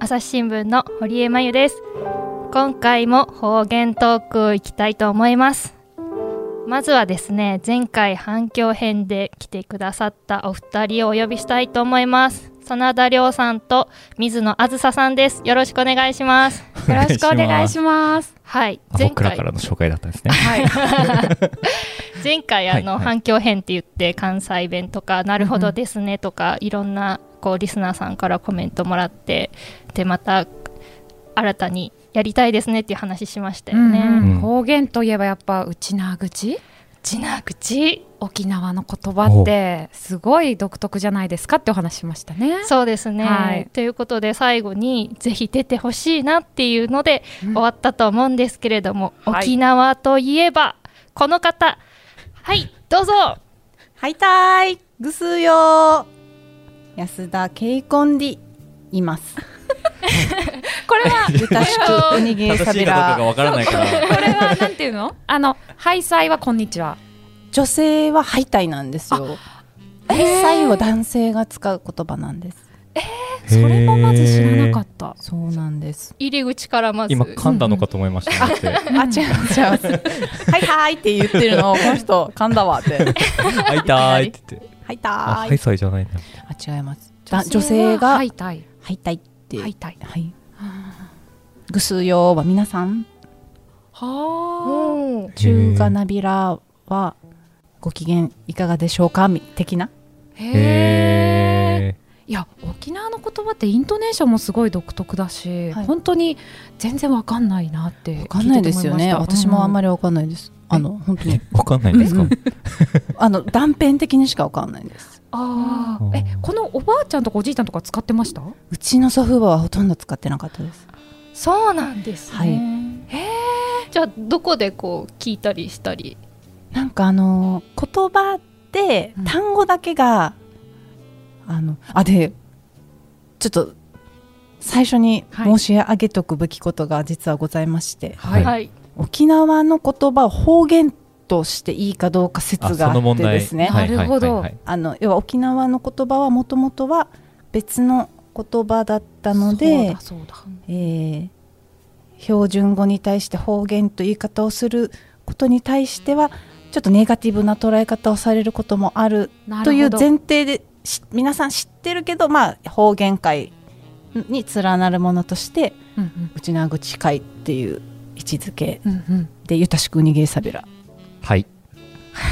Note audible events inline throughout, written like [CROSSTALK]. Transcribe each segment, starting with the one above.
朝日新聞の堀江真由です。今回も方言トーク行きたいと思います。まずはですね前回反響編で来てくださったお二人をお呼びしたいと思います。真田亮さんと水野あずささんです。よろしくお願いします。よろしくお願いします。はい。前回からの紹介だったんですね。はい。[LAUGHS] 前回あの、はいはい、反響編って言って関西弁とかなるほどですねとか、うん、いろんなこうリスナーさんからコメントもらってでまた新たにやりたいですねっていう話しましたよね、うんうん、方言といえばやっぱ内縄口内縄口沖縄の言葉ってすごい独特じゃないですかってお話しましたね。そうですね、はい、ということで最後にぜひ出てほしいなっていうので終わったと思うんですけれども、うん、沖縄といえばこの方。はいどうぞ。はいたい。ぐすよ安田ケイコンディいます。[LAUGHS] これはゆたしくおにぎりしゃべらこれはなんていうの？あのハイサイはこんにちは。女性はハイタイなんですよ。ハイサイは男性が使う言葉なんです。えー、それもまず知らなかった。そうなんです。入り口からまず。今噛んだのかと思いました、ね、あ違う違う。はいはいって言ってるのをこの人噛んだわって。はいたいって言ってはいた。いハイサイじゃないんだ。あ違います。女性がハイタイハイタイって。ハイタイはい。ぐすよは皆さん。はあ。中華なびらはご機嫌いかがでしょうか？的な。へえいや沖縄の言葉ってイントネーションもすごい独特だし、はい、本当に全然わかんないなってわかんないですよね。私もあんまりわかんないです、うん、あの本当に。わかんないですか？あの断片的にしかわかんないです。ああえこのおばあちゃんとかおじいちゃんとか使ってました？うちの祖父母はほとんど使ってなかったです。そうなんですね、はい、へえじゃあどこでこう聞いたりしたり？なんかあの言葉って単語だけが、うん、あのあでちょっと最初に申し上げとくべきことが実はございまして、はい、沖縄の言葉を方言としていいかどうか説があってですね。なるほどあの要は沖縄の言葉はもともとは別の言葉だったのでえー、標準語に対して方言という言い方をすることに対してはちょっとネガティブな捉え方をされることもあるという前提で皆さん知ってるけど、まあ、方言界に連なるものとして、うんうん、内縄口会っていう位置づけで、ゆたしくにげさびら。はい。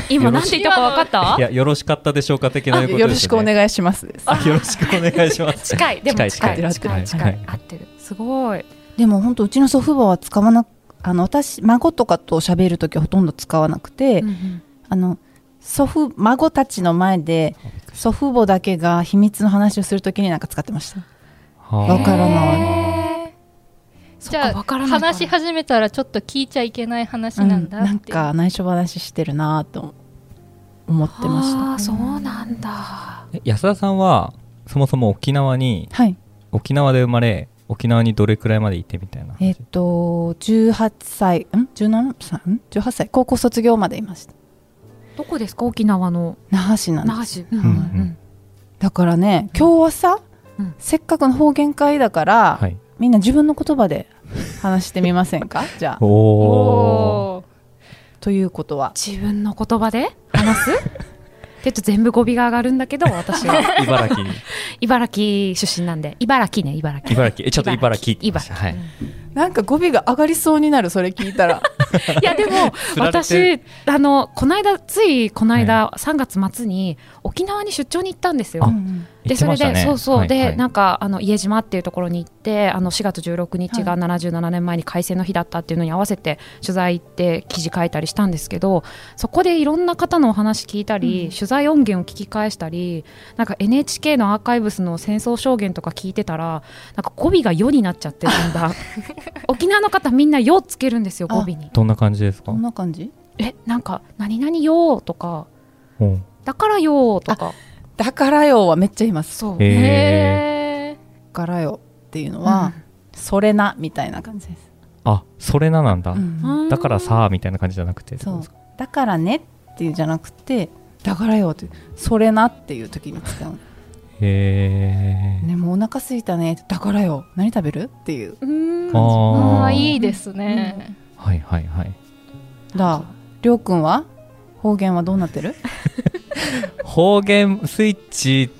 今なんて言ったか分かった？いやよろしかったでしょうか的なこと、ね、よろしくお願いしますよろしくお願いします。近い。でも近い近い。近い。近い合ってる。すごい。でも本当うちの祖父母は使わなあの私孫とかと喋る時はほとんど使わなくて、うんうん、あの祖父孫たちの前で祖父母だけが秘密の話をするときになんか使ってました。わからないじゃあ話し始めたらちょっと聞いちゃいけない話なんだ、うん、なんか内緒話してるなと思ってました。あそうなんだ。安田さんはそもそも沖縄に、はい、沖縄で生まれ沖縄にどれくらいまでいてみたいな。えっと18歳ん？17歳？ん？18歳？高校卒業までいました。どこですか？沖縄の。那覇市なんです。那覇市、うん。うんうん、だからね今日はさ、うん、せっかくの方言会だから、はい、みんな自分の言葉で話してみませんか？[LAUGHS] じゃあ。おということは？自分の言葉で？話す？[LAUGHS] ちょっと全部語尾が上がるんだけど私は。[LAUGHS] 茨城。茨城出身なんで。茨城ね茨城。茨城。えちょっと茨城茨城、はい、なんか語尾が上がりそうになるそれ聞いたら。[LAUGHS] いやでも [LAUGHS] 私あのこの間ついこの間、は3月末に沖縄に出張に行ったんですよ。でそれで、ね、そうそう、はい、で、はい、なんかあの家島っていうところに行ってあの4月16日が77年前に改正の日だったっていうのに合わせて取材行って記事書いたりしたんですけどそこでいろんな方のお話聞いたり、うん、取材音源を聞き返したりなんか NHK のアーカイブスの戦争証言とか聞いてたらなんか語尾が「よ」になっちゃってだんだん [LAUGHS] 沖縄の方みんな「よ」つけるんですよ語尾に。どんな感じですか？どんな感じ？えなんか「何々よ」とか「だからよ」とか。だからよはめっちゃいます。そう。へえだからよっていうのは、うん、それなみたいな感じです。あそれななんだ、うん、だからさみたいな感じじゃなくてそう。だからねっていうじゃなくてだからよってそれなっていう時に使うへえ。でもお腹すいたね。だからよ。何食べる？っていう。ああいいですね。はいはいはい。だ、りょうくんは？方言はどうなってる？[LAUGHS] 方言スイッチ。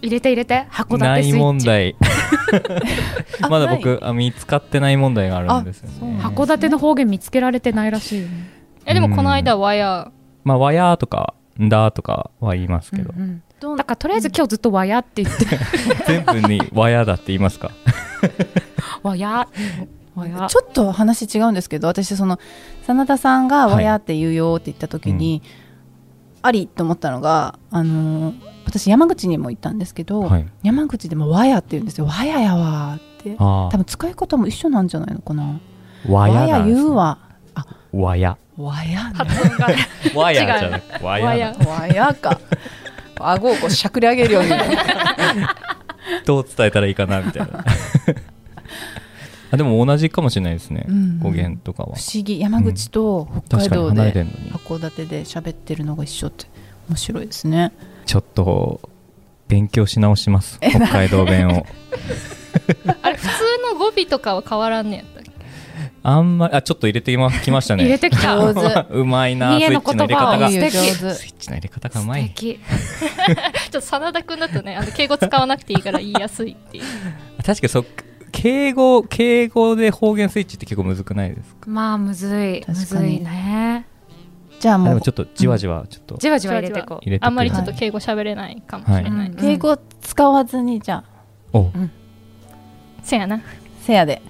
入れて入れて。函館ない問題。[LAUGHS] まだ僕あ見つかってない問題があるんですよね。函館の方言見つけられてないらしい、えでもこの間わや。まあわやとかんだとかは言いますけど、うんうん、だからとりあえず今日ずっとわやって言って。[LAUGHS] 全部にわやだって言いますか？[LAUGHS] わや。ちょっと話違うんですけど私その真田さんが「わや」って言うよって言った時に、はいありと思ったのがあのー私山口にも行ったんですけど、はい、山口でも和やって言うんですよ。和ややわって。多分使い方も一緒なんじゃないのかな。和やや言うわ。あ和や。和や発音が和やじゃない [LAUGHS] 和や。和やか顎をこうしゃくり上げるように。[LAUGHS] どう伝えたらいいかなみたいな。[LAUGHS] あでも同じかもしれないですね、うん、語源とかは。不思議。山口と北海道で函館で喋ってるのが一緒って面白いですね。ちょっと勉強し直します。北海道弁を。[LAUGHS] あれ普通の語尾とかは変わらんねあんまりあちょっと入れてきましたね。入れてきた。[LAUGHS] うまいなスイッチの入れ方が。スイッチの入れ方がうまい。[LAUGHS] ちょっと真田君だとねあの敬語使わなくていいから言いやすいっていう。[LAUGHS] 確かにそ敬語敬語で方言スイッチって結構むずくないですか？まあむずい。むずいね。じゃあもうちょっとじわじわちょっと、じわじわ入れてこう。あんまりちょっと敬語喋れないかもしれない、はい、敬語使わずにじゃあ。お、うん、せやな。せやで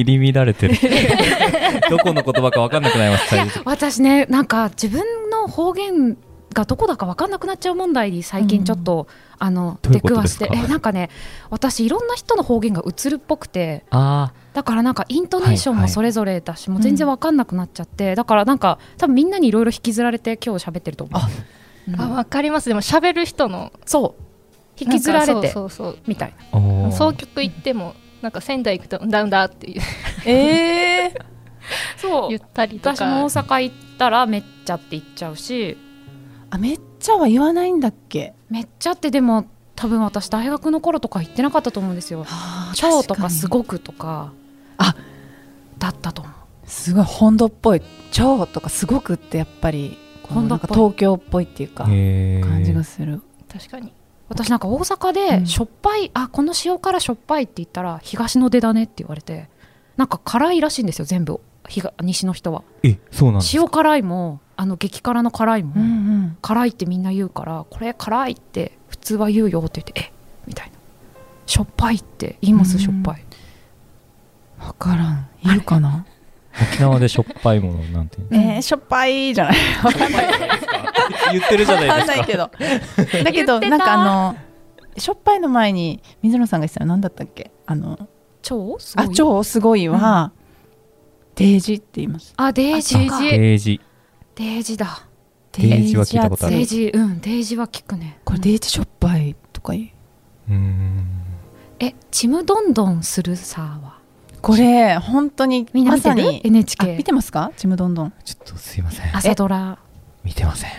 入り乱れてる。[LAUGHS] どこの言葉か分かんなくなります私ねなんか自分の方言がどこだか分かんなくなっちゃう問題に最近ちょっと、うん、あの出くわして。えなんかね私いろんな人の方言が映るっぽくて。だからなんかイントネーションもそれぞれだし、はいはい、もう全然分かんなくなっちゃって、うん、だからなんか多分みんなにいろいろ引きずられて今日喋ってると思う。あ、うん、あ分かります。でも喋る人のそう。引きずられてそうそうみたい。な総局行ってもなんか仙台行くと「だんだ」っていう。えー、[LAUGHS] そう。言ったりとか。私も大阪行ったらめっちゃって言っちゃうし。あめっちゃは言わないんだっけ？めっちゃってでも多分私大学の頃とか言ってなかったと思うんですよ。超とかすごくとか。あ。だったと思う。すごい本土っぽい。超とかすごくってやっぱり本土東京っぽいっていうか感じがする。確かに私なんか大阪でしょっぱい、うん、あこの塩辛しょっぱいって言ったら東の出だねって言われてなんか辛いらしいんですよ全部。西の人は。えそうなん塩辛いもあの激辛の辛いも、うんうん、辛いってみんな言うからこれ辛いって普通は言うよって言ってえみたいな。しょっぱいって言います、しょっぱい。分からん。いるかな？[LAUGHS] 沖縄でしょっぱいものなんてえー、しょっぱいじゃない言ってるじゃないですか。ないけど。[LAUGHS] だけどなんかあのしょっぱいの前に水野さんが言ってたの何だったっけ？あの超あ超すごいは、うん、デージって言います。あデージ。デージ。デージだ。デージは聞いたことあるデージうんデージは聞くね。これデージしょっぱいとか言う？うん。えちむどんどんするさは？これ本当にみんな見てる、ま、NHK 見てますか？ちむどんどん。ちょっとすいません。朝ドラ。見てません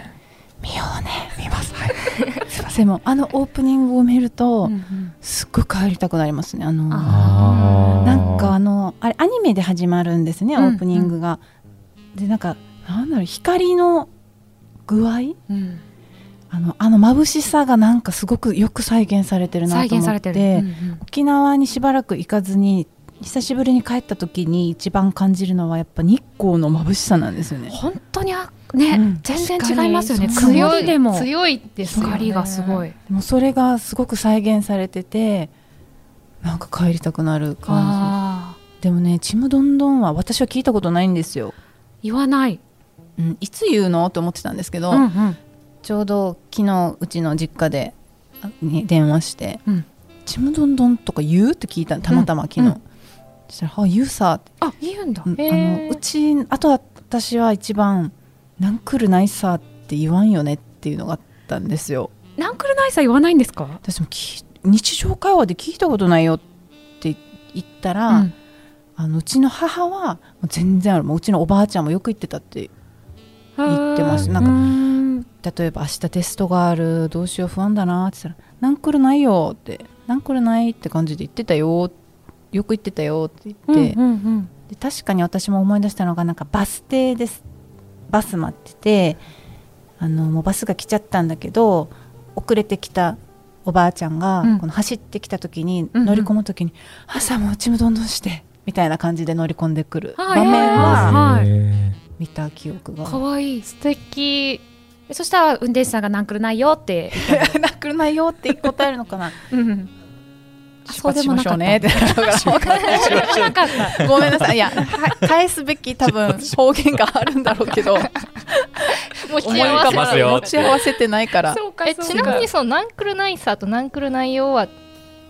見ようね。見ます。はい。[LAUGHS] すいません。もあのオープニングを見ると、うんうん、すっごい帰りたくなりますね。あのなんかあのあれアニメで始まるんですね、オープニングが、でなんかなんだろう光の具合、うん、あのあの眩しさがなんかすごくよく再現されてるなと思って、うんうん、沖縄にしばらく行かずに久しぶりに帰った時に一番感じるのはやっぱ日光の眩しさなんですよね。本当にあね、うん、全然違いますよね。強いでも強いです光がすごい。もうそれがすごく再現されてて、なんか帰りたくなる感じ。でもね、ちむどんどんは私は聞いたことないんですよ。言わない。うん、いつ言うの？と思ってたんですけど、うんうん、ちょうど昨日うちの実家でに電話してうん「ちむどんどん」とか言う？って聞いたたまたま昨日、うん。うん、そしたら「あ言うさ」あ言うんだ、あのうちあとは私は一番「なんくるないさ」って言わんよねっていうのがあったんですよなんくるないさ言わないんですか私も日常会話で聞いたことないよって言ったら、うん、あのうちの母は全然あるもううちのおばあちゃんもよく言ってたって言ってます。なんか例えば明日テストがあるどうしよう不安だなって言ったら「なんくるないよ」って「なんくるない」って感じで言ってたよよく言ってたよって言って、うんうんうん。で確かに私も思い出したのがなんかバス停ですバス待っててあのもうバスが来ちゃったんだけど遅れてきたおばあちゃんが、うん。この走ってきた時に、乗り込む時に「朝もうちむどんどんして」みたいな感じで乗り込んでくるはい場面は見た記憶が。かわいい。素敵。でそしたら運転手さんがなんくるないよって言ったの。[LAUGHS] なくないよって答えるのかな。うんあ出発しましょうね。って。そうなったごめんなさい。いやは返すべき多分 [LAUGHS] 方言があるんだろうけど。[LAUGHS] 持ち思い浮かばすよ。持ち合わせてないから。そうかえちなみにそのナンクルナイサーとナンクル内容は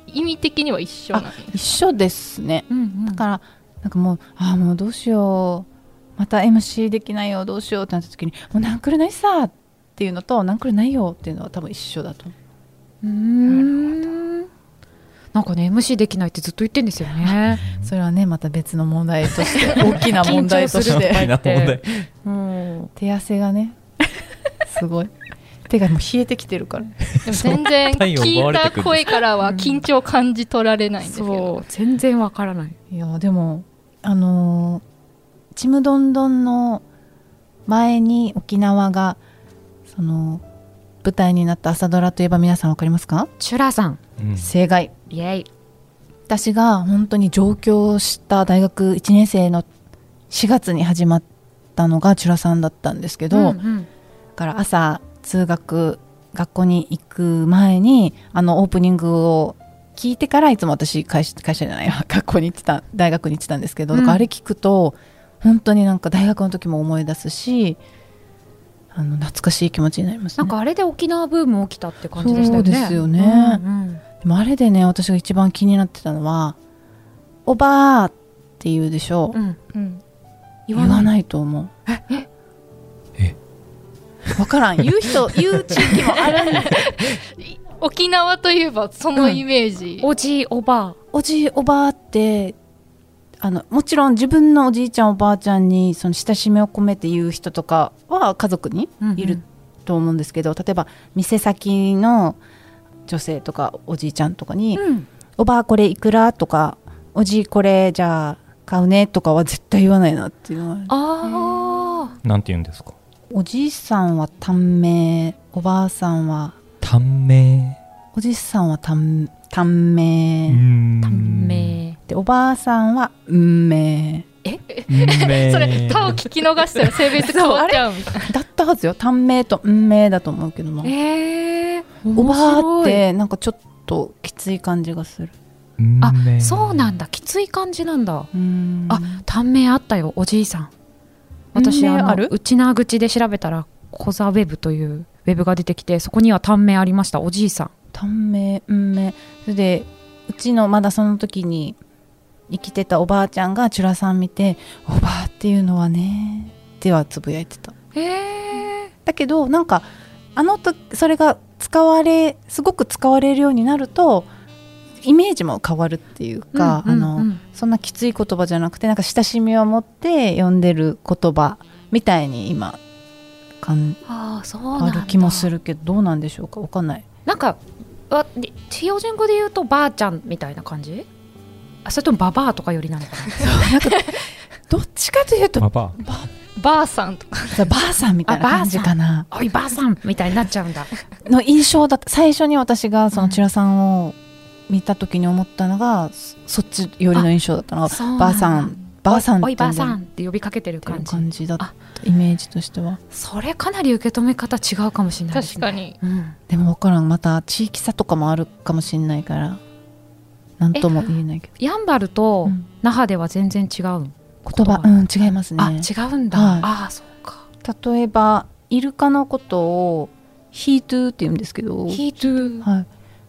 意味的には一緒なの？一緒ですね。うんうん。だからなんかもうああもうどうしよう。また MC できないよ。どうしようってなった時にもうナンクルないさっていうのとナンクルないよっていうのは多分一緒だと。思ううーんなんかね MC できないってずっと言ってんですよね。[LAUGHS] それはねまた別の問題として [LAUGHS] 大きな問題として。大な問題。うん、手汗がねすごい。手がもう冷えてきてるから。でも全然聞いた声からは緊張感じ取られないんですけそどう全然わからない。いやでもあのーちむどんどんの前に沖縄がその舞台になった朝ドラといえば皆さんわかりますか、チュラさん。うん。正解イエイ。私が本当に上京した大学1年生の4月に始まったのがチュラさんだったんですけど、うんうだんから朝通学学校に行く前にあのオープニングを聞いてからいつも私会社会社じゃないわ学校に行ってた大学に行ってたんですけど、だからあれ聞くと本当になんか大学の時も思い出すしあの懐かしい気持ちになりますねなんかあれで沖縄ブーム起きたって感じでしたよね。そうですよねうんうんでもあれでね私が一番気になってたのは「おばあ」って言うでしょ、うん。うん。言わない。と思う。え？分からん。[LAUGHS] 言う人言う地域もあるんだ。[LAUGHS] 沖縄といえばそのイメージ、おじいおばおじいおばあってあのもちろん自分のおじいちゃんおばあちゃんにその親しみを込めて言う人とかは家族にあ、いると思うんですけど、例えば店先の女性とかおじいちゃんとかにうん「おばあこれいくら?」とか「おじいこれじゃあ買うね」とかは絶対言わないなっていうのは。ああなんて言うんですか？おじいさんは短命おばあさんは短命？おじいさんは短短命、短命。でおばあさんは運命命 [LAUGHS] それ「他を聞き逃したら性別変わっちゃうみたいな。だったはずよ。短命と運命だと思うけどな。ええおばあってなんかちょっときつい感じがする。あ命そうなんだ。きつい感じなんだ。うん。あ短命あったよおじいさん。私あのある内縄口で調べたらコザウェブというウェブが出てきてそこには短命ありましたおじいさん。短命運命それでうちのまだその時に生きてたおばあちゃんがチュラさん見て「おばあっていうのはね」ってはつぶやいてた。へえだけどなんかあのとそれが使われすごく使われるようになるとイメージも変わるっていうか、あのそんなきつい言葉じゃなくてなんか親しみを持って読んでる言葉みたいに今感ああそうなんだ。ある気もするけどどうなんでしょうか？わかんない。なんかあで標準語で言うとばあちゃんみたいな感じ？あそれともババアとかよりなのかどっちかというとババばあさんとか。ばあさんみたいな感じかな。なおいばあさんみたいになっちゃうんだ。の印象だった。最初に私がそのチュラさんを見た時に思ったのが、そそっち寄りの印象だったのがばあさんばあさんおいばあさんんって呼びかけてる感じ。感じだった。イメージとしては。それかなり受け止め方違うかもしれないですね。確かに。うん。でも分からん。また地域差とかもあるかもしれないから何とも言えないけど。やんばるとうん。那覇では全然違う言葉。うん違いますね。あ違うんだ、はい。ああそうか。例えばイルカのことをヒートゥーって言うんですけど、ヒートゥー。はい、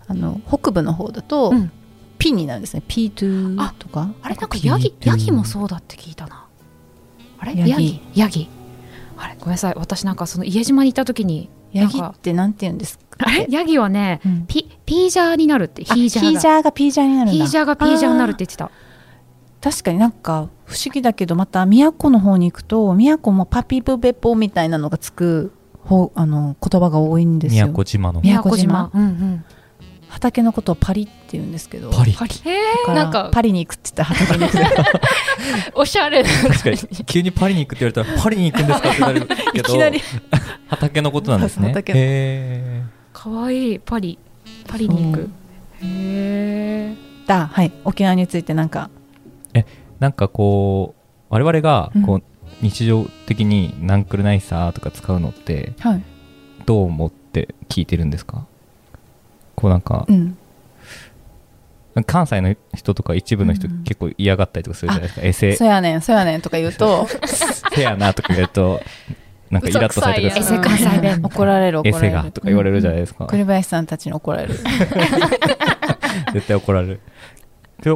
あの北部の方だと、うん。ピになるんですね。ピートゥーとか。あれなんかヤギヤギもそうだって聞いたな。あれ？ヤギ。ヤギ？ヤギ。あれ？ごめんなさい。私なんかその家島に行った時にヤギってなんて言うんですかあれ？ヤギはねうん。ピピージャーになるってあヒージャーがヒージャーがピージャーになるんだ。ヒージャーがピージャーになるって言ってた。確かになんか不思議だけどまた宮古の方に行くと宮古もパピプペポみたいなのがつくほあの言葉が多いんですよ。宮古島の宮古島、うんうん。畑のことをパリって言うんですけど。パリ。パリ。へなんかパリに行くって言ったら畑に行く。おしゃれ確かに。急にパリに行くって言われたらパリに行くんですかってなるけど。[LAUGHS] 畑のことなんですね。へえかわいいパリパリに行くへえだはい。沖縄についてなんか。えなんかこう我々がこう、うん、日常的に「ナンクルナイサー」とか使うのって、はい、どう思って聞いてるんですか？こうなんか、うん、関西の人とか一部の人、結構嫌がったりとかするじゃないですか、エセ。そやねんそやねんとか言うと。[LAUGHS] せやなとか言うとなんかイラッとされてください関西弁。怒られる怒られる。エセが。とか言われるじゃないですか、栗林さん。たちに怒られる絶対怒られる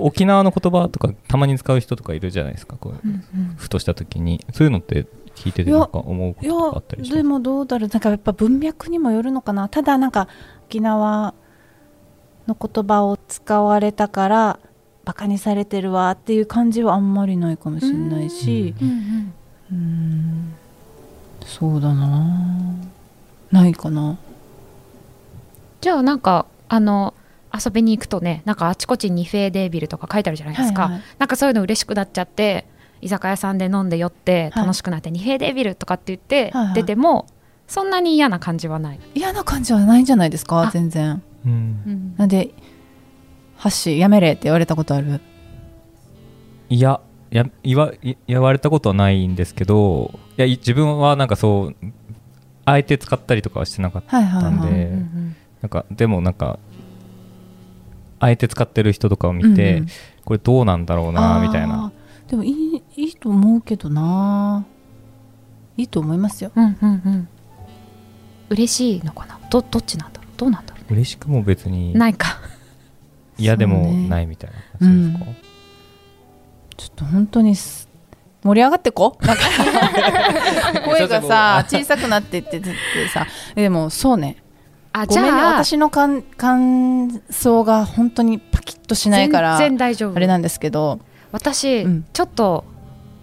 沖縄の言葉とかたまに使う人とかいるじゃないですかこう、うん。うん、ふとした時にそういうのって聞いててなん。か思うことがあったりしでもどうだろうなん。かやっぱ文脈にもよるのかなただなん。か沖縄の言葉を使われたからバカにされてるわっていう感じはあん。まりないかもしれないしうんそうだな。ないかな。じゃあなんかあの遊びに行くとねなんかあちこちにフェーデービルとか書いてあるじゃないですか、はいはい、なんかそういうの嬉しくなっちゃって居酒屋さんで飲んで酔って楽しくなって、はい、ニフェーデービルとかって言って出ても、はい。はい、そんなに嫌な感じはない。嫌な感じはないんじゃないですか？全然。うん、なんでハッシーやめれって言われたことある？いやや言わ言われたことはないんですけどいや自分はなんかそうあえて使ったりとかはしてなかったんでなんかでもなんかあえて使ってる人とかを見て、うんうん、これどうなんだろうなみたいな。でもいいいいと思うけどな。いいと思いますよ、うんうんうん、嬉しいのかな？どどっちなんだろう？どうなんだろう嬉しくも別にないか。嫌でもないみたいな。感じですか、うん、ちょっと本当に盛り上がってこ [LAUGHS] なんか声がさ小さくなってってってさ。でもそうね。あごめんね私の感感想が本当にパキッとしないから全然大丈夫。あれなんですけど。私、うん、ちょっと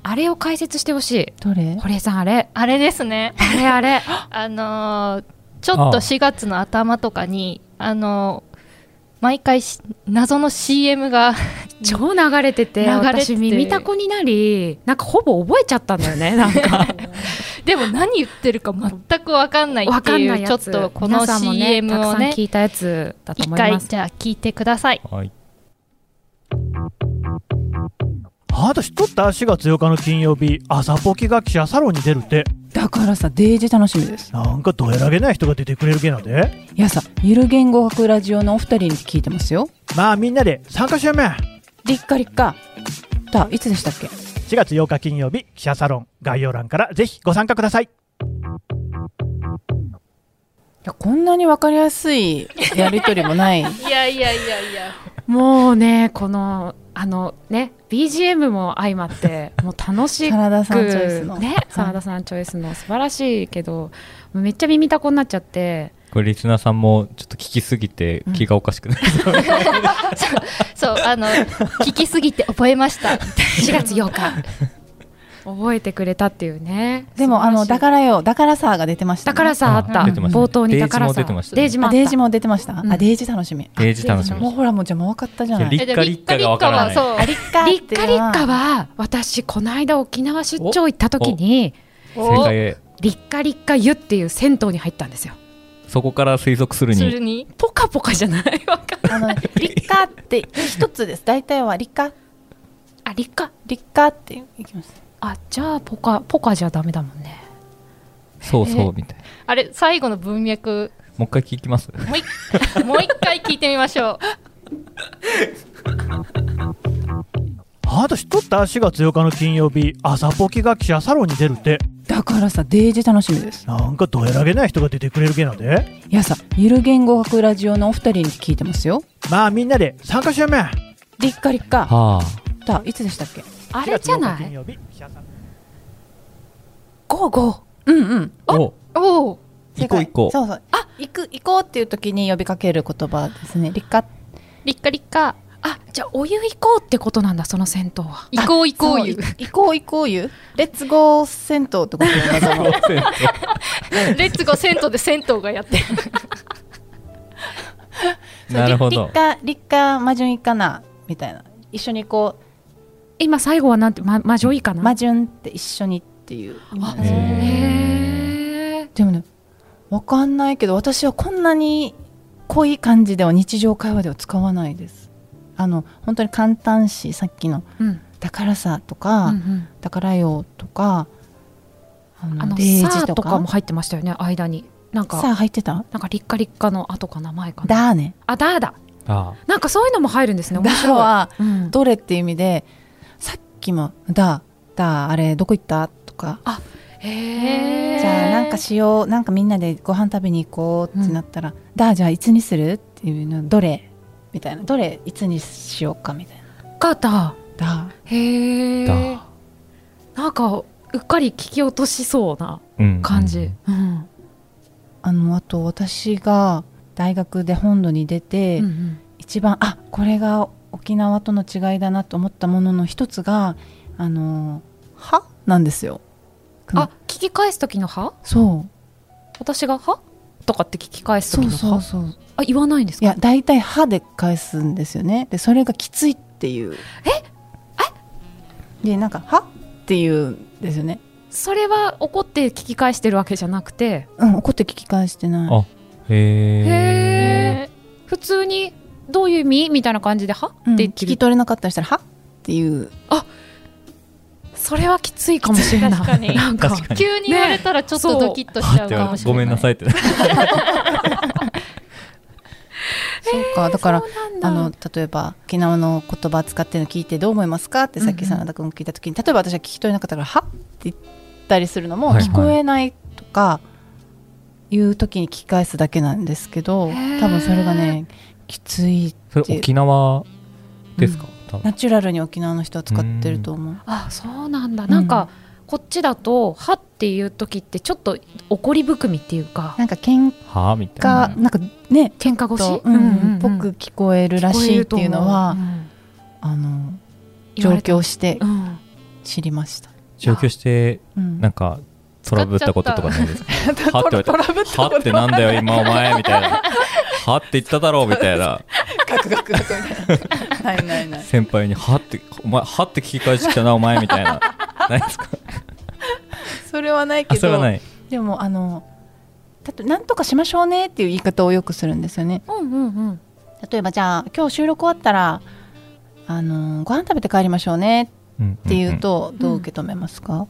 あれを解説してほしい。どれ？堀江さんあれ？あれですね。あれあれ。[LAUGHS] あのー、ちょっと4月の頭とかにあのー毎回謎の CM が超流れてて私耳たこになりなんかほぼ覚えちゃったんだよね [LAUGHS] なんか。でも何言ってるか全く分かんないっていうちょっとこの CM をね聞いたやつだと思います。一回じゃあ聞いてください、はい。あなた知っとった4月8日の金曜日朝ポキが記者サロンに出るって。だからさデージ楽しみです。なんかどえらげない人が出てくれるけなで。いやさゆる言語学ラジオのお二人に聞いてますよ。まあみんなで参加しようめりっかりっかだいつでしたっけ？4月8日金曜日記者サロン概要欄からぜひご参加ください。いやこんなに分かりやすいやり取りもない。[LAUGHS] いやいやいやいや。もうねこのあのね BGM も相まってもう楽しく真田さんチョイスの。ね真田さんチョイスの素晴らしいけどめっちゃ耳たこになっちゃってこれリスナーさんもちょっと聞きすぎて気がおかしくなる、う。[LAUGHS] ん、そうあの聞きすぎて覚えました。4月8日。覚えてくれたっていうね。でもあのだからよだからさが出てました、ね、だからさあった。冒頭にだからさデージもデージも出てました、あデージ楽しみ。デージ楽しみ。もうほらもうじゃもう分かったじゃない。リッカリッカが分からない。リッカリッカリッカは私この間沖縄出張行った時に正解リッカリッカ湯っていう銭湯に入ったんですよそこから推測するに。ポカポカじゃない？[LAUGHS] あのリッカって一つです。大体はリッカあリッカリッカっていきます。あじゃあポカポカじゃダメだもんね。そうそうみたいな。あれ最後の文脈。もう一回聞きます？もう一 [LAUGHS] もう一回聞いてみましょう。あなた知っとった4月8日の金曜日朝ポキが記者サロンに出るってだからさデージ楽しみです。なんかどえらげない人が出てくれるけなで。いやさゆる言語学ラジオのお二人に聞いてますよ。まあみんなで参加しようめ。りっかりっかはあ。だいつでしたっけ？あれじゃない。ゴーゴーうんうん。お。お。行こう行こう。そうそう。あ行く行こうっていう時に呼びかける言葉ですね。リッカ。リッカリッカあじゃあお湯行こうってことなんだその銭湯は。行こう行こう湯行こう行こう湯レッツゴー銭湯ってこと？だ [LAUGHS] ねレッツゴー銭湯で銭湯がやってる。[LAUGHS] なるほど。立夏立夏魔順いかなみたいな。一緒にこう今最後はなんて、ま、魔女いいかな？魔順って一緒にっていう。へでもね分かんないけど私はこんなに濃い感じでは日常会話では使わないですあの本当に簡単しさっきの「だからさ」とか、うんうん、だからよ」とかあのージとか。も入ってましたよね間に。なんかさあ入ってた？なんか立夏立夏の後か名前かな。だね。あだ。だあなんかそういうのも入るんですね面白い。は、どれっていう意味でさっきも「だ」「だ」あれどこ行った？とか。あへえじゃあなんかしようなんかみんなでご飯食べに行こうってなったら「うん、だじゃあいつにする?」っていうのどれ？みたいな。どれいつにしようかみたいな。がだ。だ。へえなんかうっかり聞き落としそうな感じ、うん、うん、あのあと私が大学で本土に出て、うんうん、一番あこれが沖縄との違いだなと思ったものの一つがあの「は」なんですよ。あ聞き返す時の「は」そう。私が「は」とかって聞き返す時の「は」そうそうそうあ言わないんですか？いや大体「は」で返すんですよね。でそれがきついっていう。え？え？でなんか「は」っていうんですよね。それは怒って聞き返してるわけじゃなくて？うん怒って聞き返してない。あへえ普通にどういう意味？みたいな感じで「は?」って聞き取れなかったりしたら「は?」っていう。あそれはきついかもしれない。確かに。なんか。急に言われたらちょっとドキッとしちゃうかもしれない、ごめんなさいって [LAUGHS] そうか。だからあの例えば沖縄の言葉使ってるの聞いてどう思いますかってさっき真田君聞いた時に、例えば私は聞き取れなかったから「は?」っ？て言ったりするのも聞こえないとかいう時に聞き返すだけなんですけど多分それがねきついって。それ沖縄ですか、うん、ナチュラルに沖縄の人は使ってると思う。あそうなんだ、なんかこっちだと「は」っていう時ってちょっと怒り含みっていうかなんか喧嘩みたいな。なんかね喧嘩越し、う。んうんぽく聞こえるらしいっていうのは、う。ん、あの上京して知りました、上京してなんかトラブったこととかないですか？[LAUGHS] はって言われて「はってなんだよ今お前」みたいな「はって言っただろう」みたいな。ガクガクガクみたいなないないない先輩に「はってお前はって聞き返してきたなお前」みたいな。ないですか？それはないけどでもあのなんとかしましょうねっていう言い方をよくするんですよね、うんうんうん、例えばじゃあ今日収録終わったらあのご飯食べて帰りましょうねっていうと、どう受け止めますか、うん、え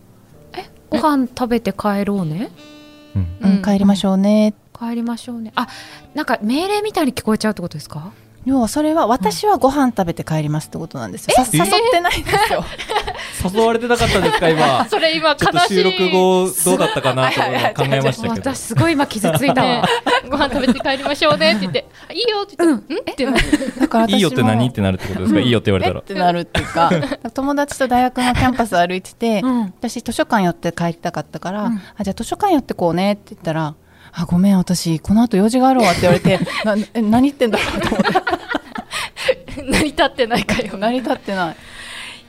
ご飯食べて帰ろうね、うん、帰りましょうね、帰りましょうね。あなんか命令みたいに聞こえちゃうってことですか？要はそれは私はご飯食べて帰りますってことなんですよ、誘ってないんですよ。誘われてなかったですか今？それ今悲しい。収録後どうだったかなと考えましたけど。私すごい今傷ついたわ。ご飯食べて帰りましょうねって言っていいよって言って、うん、ってなだからいいよって何？ってなるってことですか、いいよって言われたら。ってなるっていうか友達と大学のキャンパス歩いてて、私図書館寄って帰りたかったから、あじゃあ図書館寄ってこうねって言ったらあごめん私この後用事があるわって言われてな [LAUGHS] え何言ってんだろうと思って [LAUGHS] 成り立ってないかよ。成り立ってない。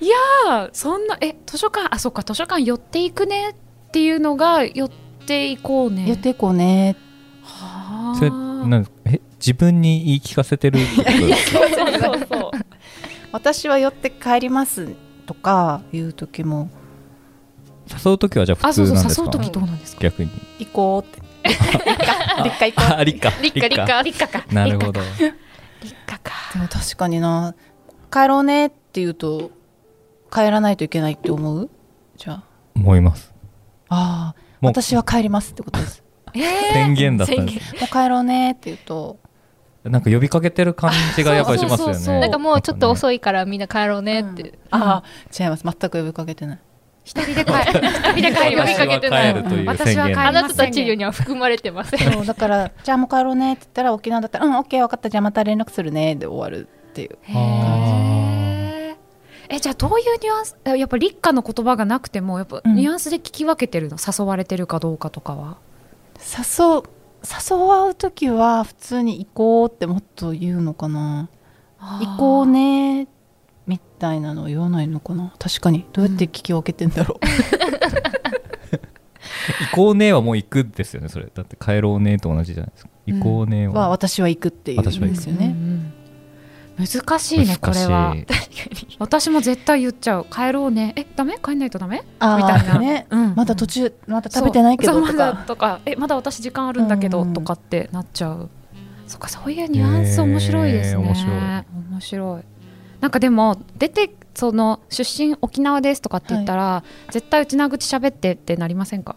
いやそんなえ図書館あそっか図書館寄っていくねっていうのが寄っていこうね。寄っていこうね。はあそれなんえ自分に言い聞かせてる？[LAUGHS] そうそうそう。[LAUGHS] 私は寄って帰りますとかいう時も。誘う時はじゃあ普通なんですか？誘う時どうなんですか？逆に。行こうって。立夏行こう。立夏立夏立夏立夏かなるほど立夏か。でも確かにな。帰ろうねって言うと帰らないといけないって思う？じゃあ。思います。ああ。私は帰りますってことです。[LAUGHS] えー、宣言だったんです。もう帰ろうねって言うと。なんか呼びかけてる感じがやっぱりしますよね。なんかもうちょっと遅いからみんな帰ろうねって、うん、ああ違います。全く呼びかけてない一人で帰一人で帰り呼びかけてない私は帰あなたたちには含まれてませんだからじゃあもう帰ろうねって言ったら沖縄だったらうんオッケー分かった。じゃあまた連絡するねで終わるっていう。感じえじゃあどういうニュアンスやっぱ立夏の言葉がなくてもやっぱニュアンスで聞き分けてるの、うん、誘われてるかどうかとかは。誘誘わう時は普通に行こうってもっと言うのかな。行こうねみたいなのを言わないのかな？確かに。どうやって聞き分けてんだろう、[LAUGHS] 行こうねはもう行くですよねそれ。だって帰ろうねと同じじゃないですか。行こうねは、私は行くっていうんですよね、難しいねこれは。私も絶対言っちゃう。帰ろうね。えダメ？帰んないとダメ？みたいな、ね。うん、まだ途中まだ食べてないけどとか。とか。えまだ私時間あるんだけど、とかってなっちゃう。そっかそういうニュアンス面白いですね、面白い。面白いなんかでも出てその出身沖縄ですとかって言ったら、はい、絶対うちな口喋ってってなりませんか？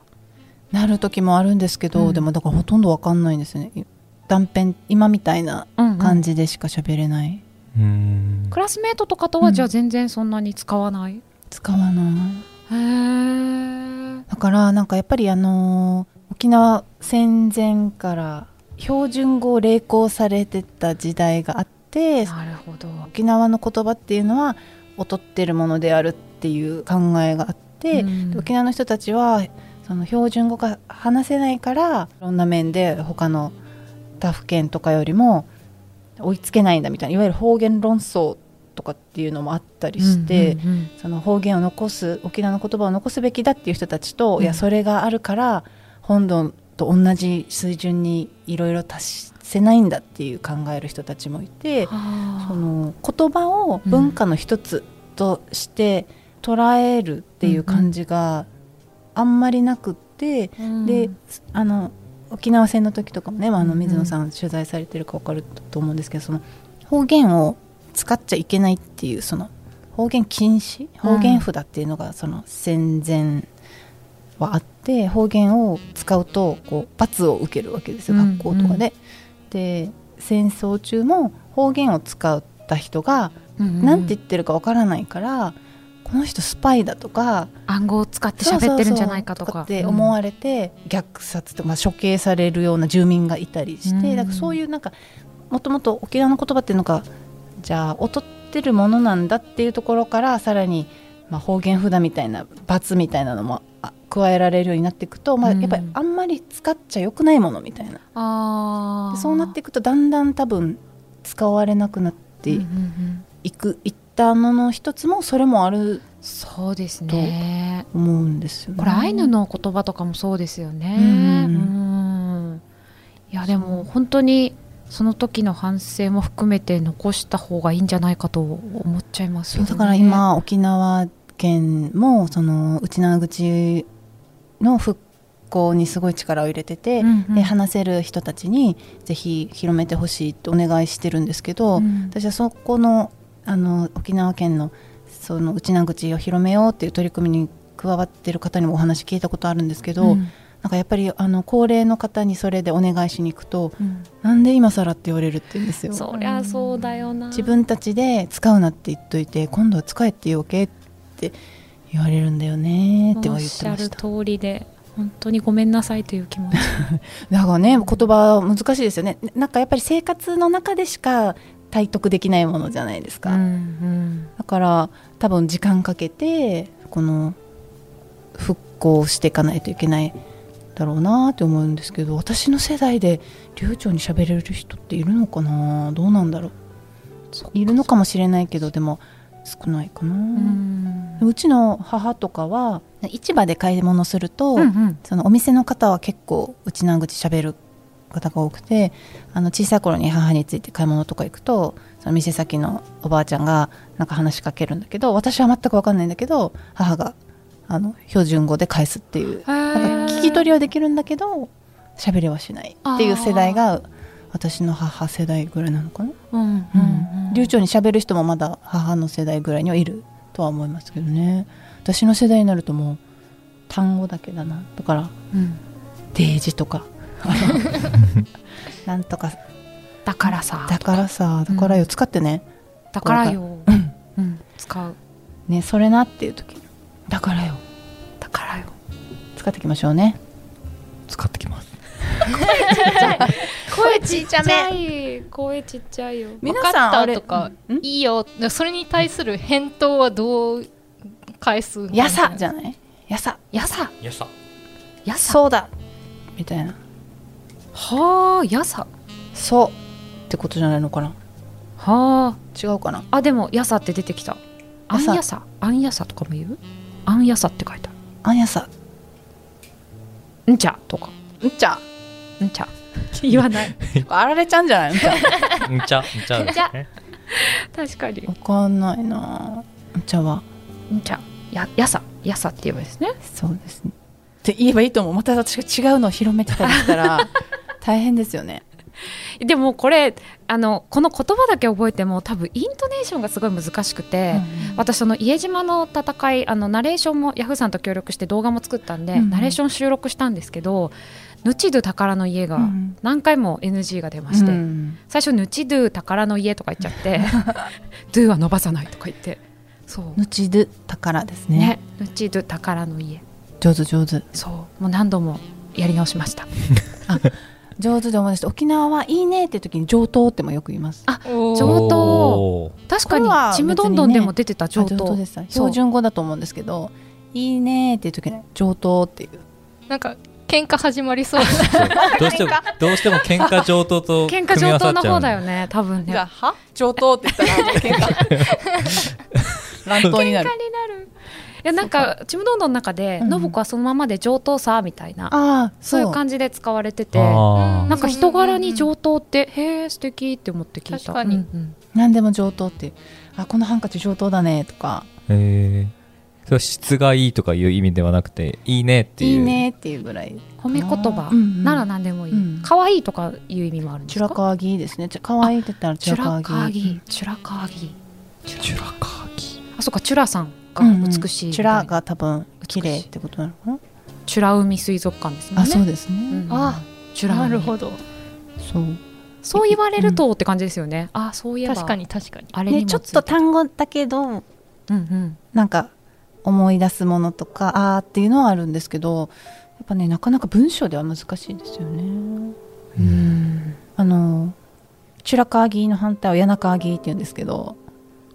なる時もあるんですけど、うん、でもだからほとんどわかんないんですね。断片今みたいな感じでしか喋れない、うん。うん、クラスメートとかとはじゃあ全然そんなに使わない、使わない。へだからなんかやっぱりあのー、沖縄戦前から標準語を励行されてた時代があってなるほど。沖縄の言葉っていうのは劣ってるものであるっていう考えがあって、うん、沖縄の人たちはその標準語が話せないからいろんな面で他の他府県とかよりも追いつけないんだみたいないわゆる方言論争とかっていうのもあったりして、うんうんうん、その方言を残す沖縄の言葉を残すべきだっていう人たちと、うん、いやそれがあるから本土と同じ水準にいろいろ達せないんだっていう考える人たちもいて、その言葉を文化の一つとして捉えるっていう感じがあんまりなくって、うん、であの沖縄戦の時とかもね、まあ、あの水野さん取材されてるか分かると思うんですけどその方言を使っちゃいけないっていうその方言禁止方言札っていうのがその戦前はあって、方言を使うとこう罰を受けるわけですよ学校とかで。で戦争中も方言を使った人が何て言ってるかわからないからこの人スパイだとか暗号を使って喋ってるんじゃないかとか。って思われて、虐殺とか、まあ、処刑されるような住民がいたりして、だからそういうなんかもともと沖縄の言葉っていうのがじゃあ劣ってるものなんだっていうところからさらに、まあ、方言札みたいな罰みたいなのも加えられるようになっていくと、まあ、やっぱりあんまり使っちゃよくないものみたいな、うん、そうなっていくとだんだん多分使われなくなっていく、いったもの一つもそれもあるそうですね。思うんですよ、ね、これアイヌの言葉とかもそうですよね。うん。いやでも本当にその時の反省も含めて残した方がいいんじゃないかと思っちゃいます、ね、だから今沖縄県もその内縄口の復興にすごい力を入れてて、うんうん、で話せる人たちにぜひ広めてほしいってお願いしてるんですけど、うん、私はそこのあの沖縄県のその内縄口を広めようっていう取り組みに加わってる方にもお話聞いたことあるんですけど、うん、なんかやっぱりあの高齢の方にそれでお願いしに行くと、うん、なんで今更って言われるって言うんですよ。そりゃそうだよな。自分たちで使うなって言っといて今度は使えって言うわけって言われるんだよねっては言ってました。通りで本当にごめんなさいという気持ち。[LAUGHS] だからね言葉難しいですよね。なんかやっぱり生活の中でしか体得できないものじゃないですか、うんうん、だから多分時間かけてこの復興していかないといけないだろうなって思うんですけど私の世代で流暢に喋れる人っているのかな？どうなんだろう？いるのかもしれないけどでも少ないかな。うちの母とかは市場で買い物すると、うんうん、そのお店の方は結構うちな口しゃべる方が多くてあの小さい頃に母について買い物とか行くとその店先のおばあちゃんがなんか話しかけるんだけど私は全く分かんないんだけど母があの標準語で返すっていう。なんか聞き取りはできるんだけど喋りはしないっていう世代が私の母世代ぐらいなのかな、うんうんうん、流暢にしゃべる人もまだ母の世代ぐらいにはいるとは思いますけどね。私の世代になるともう単語だけだなだから、うん、デージとか [LAUGHS] なんとか。だからさ。だからさだからよ、使ってね。だからよ、うん、使う。ねそれなっていう時。だからよ。だからよ使っていきましょうね。使ってきます。声ちっちゃめ声ちっちゃいよ。皆さんあれとかいいよ。それに対する返答はどう返すやさじゃない？やさ。やさ。やさ。やさ。そうだ。みたいな。はあやさ。そう。ってことじゃないのかな？はあ。違うかな？あでもやさって出てきた。あんやさ。あんやさとかも言う？あんやさって書いてある。あんやさんちゃとか。んちゃ。んちゃ。言わない。[LAUGHS] あられちゃんじゃない？んちゃ。んちゃ。んちゃ。ですね確かに。わかんないな。お茶は。んちゃ。ややさ。やさって言えばですね。そうですね。って言えばいいと思う。また私が違うのを広めてたりしたら [LAUGHS] 大変ですよね。でもこれあのこの言葉だけ覚えても多分イントネーションがすごい難しくて、うん、私その家島の戦いあのナレーションもヤフーさんと協力して動画も作ったんで、うん、ナレーション収録したんですけど「ぬちど宝の家」が何回も NG が出まして、うん、最初「ぬちど宝の家」とか言っちゃって「[LAUGHS] ドゥは伸ばさない」とか言ってそう。ぬちど宝ですね。ねぬちど宝の家。上手上手。そう。もう何度もやり直しました。あ [LAUGHS] 上手で思い出して沖縄はいいねっていう時に上等ってもよく言います。あ上等。確かにちむどんどんでも出てた上等。です。標準語だと思うんですけどいいねっていう時に上等っていう。なんか喧嘩始まりそう。[LAUGHS] どうしてもどうしても喧嘩上等と [LAUGHS] 喧嘩上等の方だよね多分ね。じゃは？上等って言ったら喧嘩。[LAUGHS] 乱闘になるやなんかちむどんどんの中で信子はそのままで上等さみたいなそう。いう感じで使われててなんか人柄に上等ってへえ素敵って思って聞いた。確かに、何でも上等って。あこのハンカチ上等だねとか。へえそれは質がいいとかいう意味ではなくていいねっていう。いいねっていうぐらい。褒め言葉なら何でもいい。可愛、いいとかいう意味もあるんですか？チュラカーギーですね。可愛いって言ったらチュラカーギー。チュラカーギー。チュラカーギー。あそっかチュラさんが美しい、うんうん、チュラが多分綺麗ってことなのかな？チュラ海水族館ですね。あそうですね、うん、あチュラなるほど。そう。そう言われるとって感じですよね、うん、あそういえば。確かに確かに。あれにちょっと単語だけど、うんうん、なんか思い出すものとかああっていうのはあるんですけどやっぱねなかなか文章では難しいですよね。うん。あのチュラカーギーの反対はヤナカーギーって言うんですけど。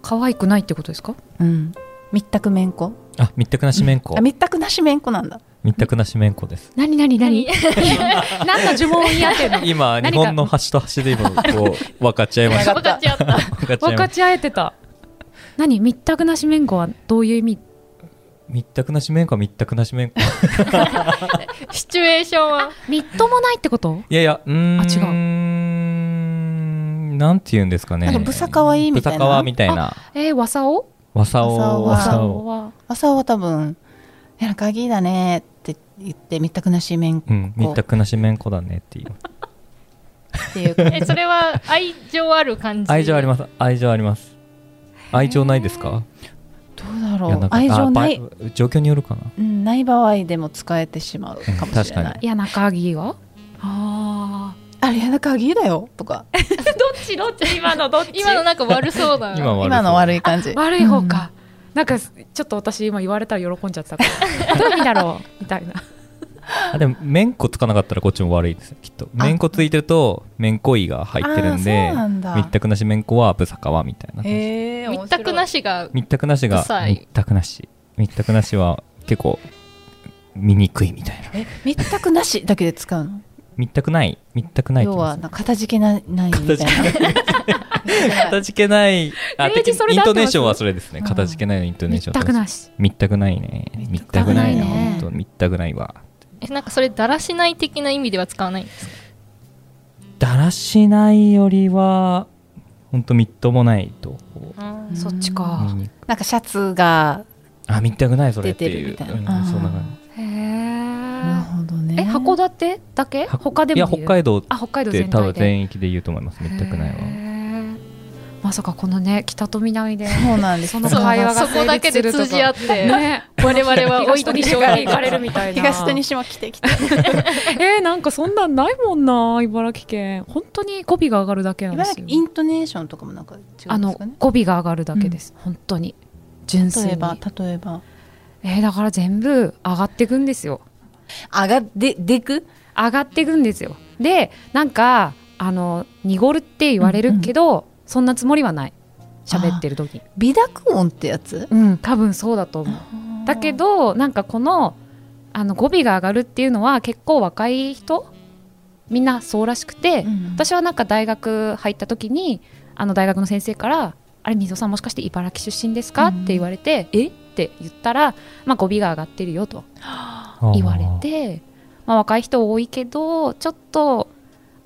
可愛くないってことですか？うん密託めんこあ密託なしめんこ、あ密託なしめんこなんだ。密託なしめんこです。何何何？何？の呪文を言い合ってるの？今日本の端と端で今こう分かち合いました。[LAUGHS] 分かち合った。分かち合えてた。何？密託なしめんこはどういう意味？密託なしめんこは密託なしめんこシチュエーションは？みっともないってこと？いやいやうん。あ違う。なんて言うんですかね。なんかブサカワイみたいな。ブサカワみたいな。えー、わさおわさお。わさおは。わさお。は。多分いや鍵だねって言ってみったくなしめんこ、うん、みったくなしめんこだねっていう。っていうえそれは愛情ある感じ？愛情あります。愛情あります。愛情ないですか？どうだろう。愛情ない。状況によるかな、うん、ない場合でも使えてしまうかもしれない、いや中鍵はあああれやな鍵だよとか。[LAUGHS] どっち？どっち？今のどっち？[LAUGHS] 今のなんか悪そうな今の悪い感じ。悪い方か、うん、なんかちょっと私今言われたら喜んじゃったから。[LAUGHS] どういう意味だろう？みたいな。あでもめんこつかなかったらこっちも悪いですきっと。めんこついてるとめんこいが入ってるんで密託なしめんこはブサカワみたいな密託なしが密託なしが密託なし。密託なしは結構見にくいみたいな。え密託なしだけで使うの？見たくない見たくない要はかたじけないみたいな。かたじけない。あイントネーションはそれですね。かたじけないのイントネーション見たくない見たくないね。見たくないね。本当見たくないわ。えなんかそれだらしない的な意味では使わないんですか？だらしないよりは本当みっともないとそっちか。なんかシャツがあ見たくないそれっていう。そんな感じ函館だけ？他でもいや北海道あ北海道全体多分全域で言うと思います。めったくないわ。まさかこのね北と南でそうなんです。その会話がそこだけで通じ合って。ね。[LAUGHS] 我々は東と西が行かれるみたいな。東と西も来て来て。[LAUGHS] えー、なんかそんなんないもんな茨城県。本当に語尾が上がるだけなんですよ。イントネーションとかもなんか違うんですか、ね、あの語尾が上がるだけです、うん、本当に。純粋に。例えば例えば。えー、だから全部上がっていくんですよ上がってでく？上がっていくんですよ。でなんかあの濁るって言われるけど、うんうん、そんなつもりはない。喋ってる時。微濁音ってやつ？うん多分そうだと思う。だけどなんかこのあの語尾が上がるっていうのは結構若い人みんなそうらしくて、うん、私はなん。か大学入った時にあの大学の先生から「あれ溝さんもしかして茨城出身ですか?」って言われて「えっ?」て言ったら、まあ、語尾が上がってるよと。言われてまあ、若い人多いけどちょっと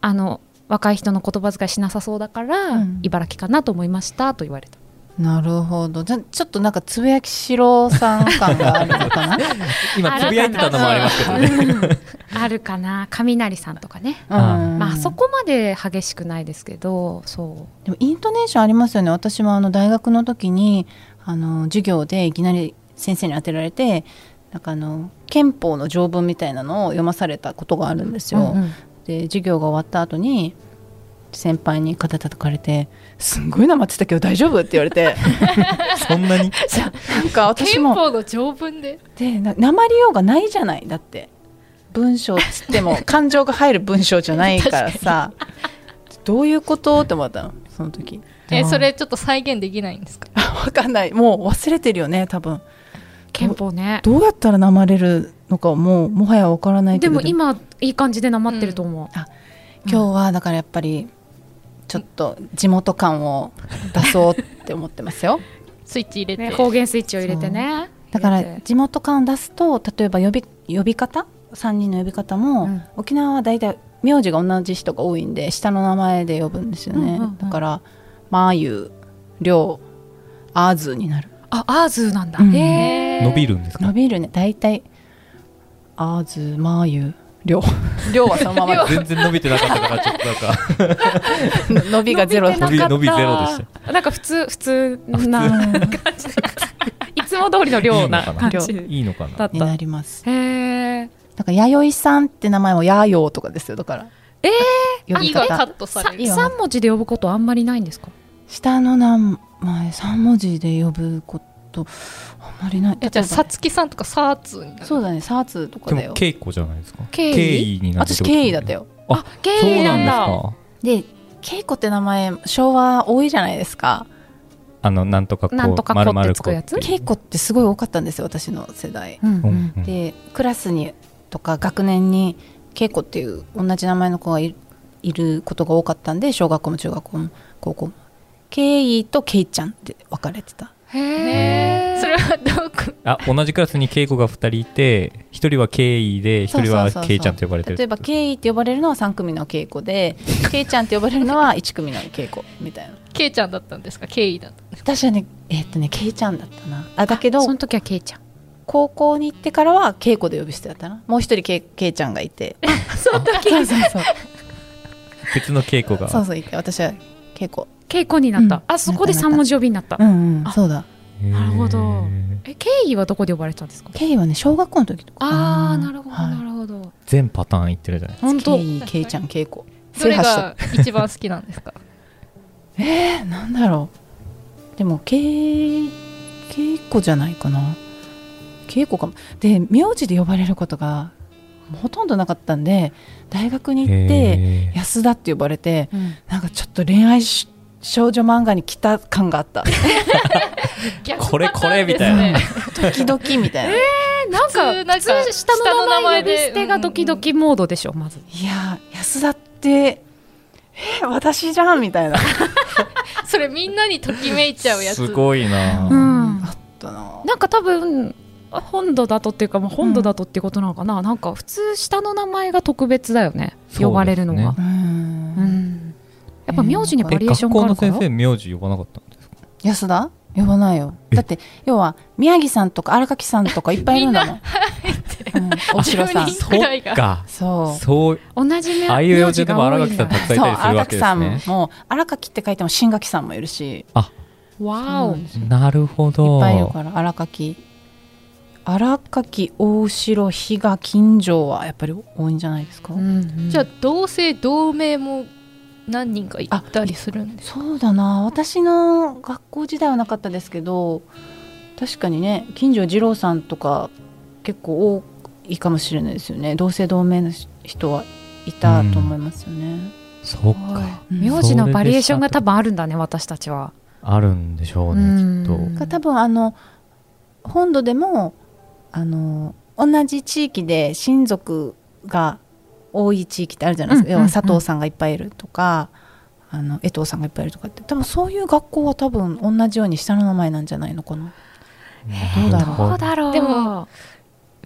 あの若い人の言葉遣いしなさそうだから、うん、茨城かなと思いましたと言われた。なるほど。じゃちょっとなんかつぶやきしろさん感があるのかな？[LAUGHS] 今つぶやいてたのもありますけどね、うん、あるかな。雷さんとかね、うん、まあそこまで激しくないですけどそう。でもイントネーションありますよね。私もあの大学の時にあの授業でいきなり先生に当てられてなんかあの憲法の条文みたいなのを読まされたことがあるんですよ。うんうん、で授業が終わった後に先輩に肩叩かれて「すんごいなまってたけど大丈夫?」って言われて。[LAUGHS] そんなに？[LAUGHS] なんか私も憲法の条文で？でな鉛ようがないじゃないだって。文章っつっても [LAUGHS] 感情が入る文章じゃないからさ。どういうこと？って思ったのその時えそれちょっと再現できないんですか？[LAUGHS] 分かんない。もう忘れてるよね多分。憲法ね。どうやったらなまれるのかもうもはや分からないでも今いい感じでなまってると思う、うん、あ今日はだからやっぱりちょっと地元感を出そうって思ってますよ。[LAUGHS] スイッチ入れて、ね、方言スイッチを入れてね。だから地元感を出すと例えば呼び呼び方？3人の呼び方も、うん、沖縄は大体名字が同じ人が多いんで下の名前で呼ぶんですよね、うんうんうん、だから「まゆ」「りょう」「あーず」になる。あアーズなんだ、うん、へ伸びるんですか？伸びるね。大体あーずまゆりょうりょうはそのまま。[LAUGHS] 全然伸びてなかったからちょっとなんか。[LAUGHS] 伸びがゼロ。伸び伸びゼロでした。なんか普通普通な感じ。いつも通りの量な感じいいのかな？になります。へえだから弥生さんって名前もやよとかですよだからええー、呼び方。カットされる。3文字で呼ぶことあんまりないんですか？下の名前3文字で呼ぶことあんまりない。じゃあさつきさんとかサーツそうだねサーツとかだよ。稽古じゃないですか？経緯になって私経緯だったよ。あ経緯なんだ。で稽古って名前昭和多いじゃないですか。あのなんとかこうなんとかこってつくやつ？稽古ってすごい多かったんですよ私の世代、うんうん、でクラスにとか学年にケイコっていう同じ名前の子がいることが多かったんで小学校も中学校も高校も。ケイとケイちゃんって分かれてた。へえそれはどこあ同じクラスにケイコが2人いて1人はケイで1人はケイちゃんと呼ばれてる。例えばケイって呼ばれるのは3組のケイコで [LAUGHS] ケイちゃんって呼ばれるのは1組のケイコみたいな。ケイちゃんだったんですか？ケイだった私はねえー、っとねケイちゃんだったな。あだけどその時はケイちゃん高校に行ってからは稽古で呼び捨てだったな。もう一人ケイケイちゃんがいて。[LAUGHS] その時？[LAUGHS] そうそうそう。別の稽古が。そうそういて私は稽古。稽古になった、うん、あそこで三文字呼びになった、うんうん、そうだ。なるほど。え経緯はどこで呼ばれたんですか？経緯はね小学校の時とか。ああなるほど、なるほど。全パターン言ってるじゃないですか。本当？経緯経ちゃん稽古 [LAUGHS] どれが一番好きなんですか？えー、なんだろう。でも稽古じゃないかな稽古かも。で名字で呼ばれることがほとんどなかったんで大学に行って安田って呼ばれて、うん、なんかちょっと恋愛少女漫画に来た感があった。これこれみたいな。時々みたいな、えー、なんか普通下の名前呼び捨てがドキドキモードでしょまず。いや安田ってえー、私じゃんみたいな。[LAUGHS] それみんなにときめいちゃうやつ。すごいな、うん、あったな。なんか多分本土だとっていうか、まあ、本土だとっていうことなのかな、うん、なんか普通下の名前が特別だよね。呼ばれるのが、ね、うん。やっぱ名字にバリエーションがあるか？ら学校の先生名字呼ばなかったんですか？安田？呼ばないよ。だって要は宮城さんとか荒垣さんとかいっぱいいるんだもん。大城さん。そっかそう。そう。同じ名ああいう名字でも荒垣さんたくさんいたりするわけですね。さんも荒垣って書いても新垣さん。もいるしあわお。なるほど。いっぱいいるから荒垣荒垣大城比嘉金城はやっぱり多いんじゃないですか、うんうん、じゃあ同姓同名も何人かいたりするんですそうだな。私の学校時代はなかったですけど確かにね金城二郎さんとか結構多いかもしれないですよね。同姓同名の人はいたと思いますよね、うん、そっか、名字のバリエーションが多分あるんだね私たちは。あるんでしょうね、きっと。多分あの本土でもあの同じ地域で親族が多い地域ってあるじゃないですか、要は佐藤さんがいっぱいいるとかあの江藤さんがいっぱいいるとか。って多分そういう学校は多分同じように下の名前なんじゃないのかな。どうだろう。でも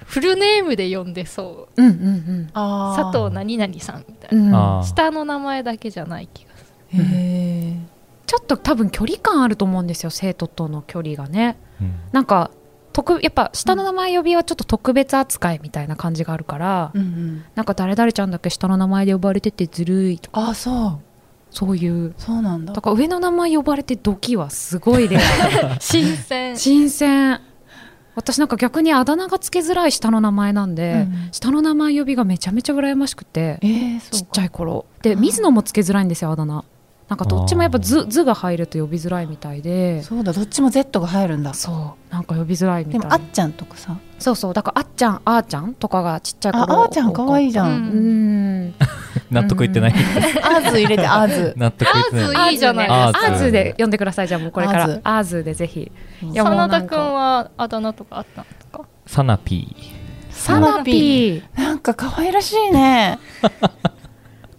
フルネームで呼んでそう,、うんうんうん、佐藤何々さんみたいな、下の名前だけじゃない気がする。へえちょっと多分距離感あると思うんですよ生徒との距離がね、うん、なんか特やっぱ下の名前呼びはちょっと特別扱いみたいな感じがあるから、うんうん、なんか誰々ちゃんだけ下の名前で呼ばれててずるいとかあそう。そういう。そうなんだ。だから上の名前呼ばれてドキはすごいで [LAUGHS] 新鮮。新鮮。私なんか逆にあだ名がつけづらい下の名前なんで、うん、下の名前呼びがめちゃめちゃ羨ましくて、えー、ちっちゃい頃。で水野もつけづらいんですよあだ名なんかどっちもやっぱ図図が入ると呼びづらいみたいで。そうだどっちも Z が入るんだ。そう。なんか呼びづらいみたい。でもあっちゃんとかさ。そうそうだからあっちゃんあーちゃんとかがちっちゃい頃ああーちゃんかわいいじゃん。うん。納得いってない。あーず入れてあーず。納得いってない。いいじゃない。あーず。で呼んでくださいじゃあもうこれから。あーず。でぜひ。真田君はあだ名とかあったんですか？サナピー。サナピー。なんか可愛らしいね [LAUGHS]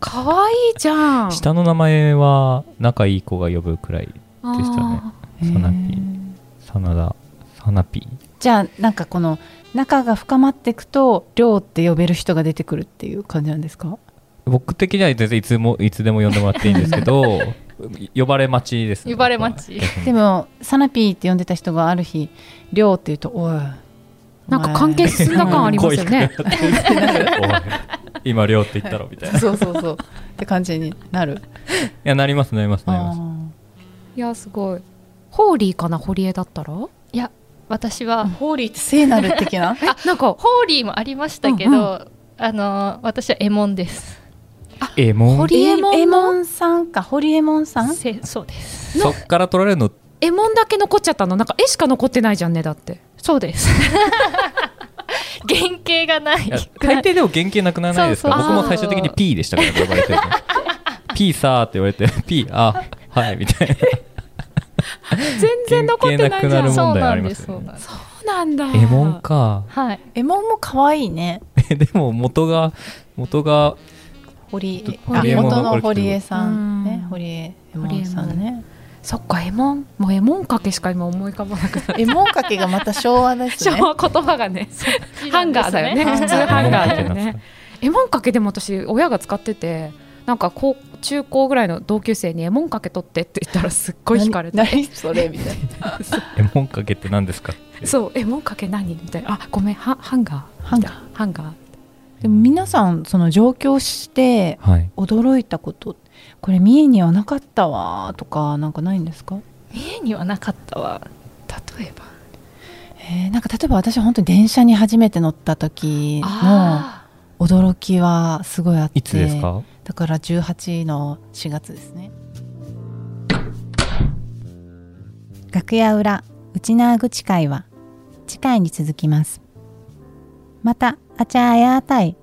可愛いじゃん。下の名前は仲いい子が呼ぶくらいでしたね。サナピー。真田サナピー。じゃあなんかこの仲が深まっていくと「亮」って呼べる人が出てくるっていう感じなんですか？僕的には全然いつも [LAUGHS] いつでも呼んでもらっていいんですけど [LAUGHS] 呼ばれ待ちです、ね、呼ばれ待ち。でもサナピーって呼んでた人がある日「亮」って言うと「おい」なんか関係進んだ感ありますよね [LAUGHS] [LAUGHS] 今亮って言ったろみたいな。そうそうそう。って感じになる。いやなりますなりますなります。いやすごい。ホーリーかな堀江だったら？いや私は、ホーリーって聖なる的な？[LAUGHS] あなんかホーリーもありましたけど、うん。うん、あの私はエモンです。あエモン？堀エモン？さんか堀エモンさん？そうです。そっから取られるの？エモンだけ残っちゃったの？なんか絵しか残ってないじゃんねだって。そうです [LAUGHS] 原型がない。大抵でも原型なくならないですか？僕も最終的に P でしたから呼ばれて P [LAUGHS] さーって言われて P あはいみたいな。全然残ってないじゃん。そうなんです。そうなんだ。エモンか。はい。エモンも可愛いね。[LAUGHS] でも元が元が堀江。元の堀江さんね。堀江エモンさんねそっかエモンもうエモンかけしか今思い浮かばなくなエモンかけがまた昭和ですね。昭和言葉がねハンガーだよね。普通ハンガーだよね。エモンかけでも私親が使っててなんか高中高ぐらいの同級生にエモンかけ取ってって言ったらすっごい惹かれて。何それみたいな。エモンかけって何ですか？そうエモンかけ何みたいな。あごめんハハンガー。ハンガー。ハンガー。でも皆さんその上京して驚いたこと、はい、これ三重にはなかったわとかなんかないんですか？三重にはなかったわ。例えば？えー、なんか例えば私は本当に電車に初めて乗った時の驚きはすごいあっていつですか？だから18の4月ですね。楽屋裏内縄口会は次回に続きます。またあちゃーやーたい。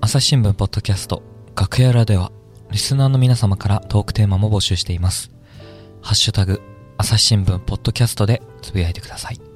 朝日新聞ポッドキャスト楽屋裏ではリスナーの皆様からトークテーマも募集しています。ハッシュタグ朝日新聞ポッドキャストでつぶやいてください。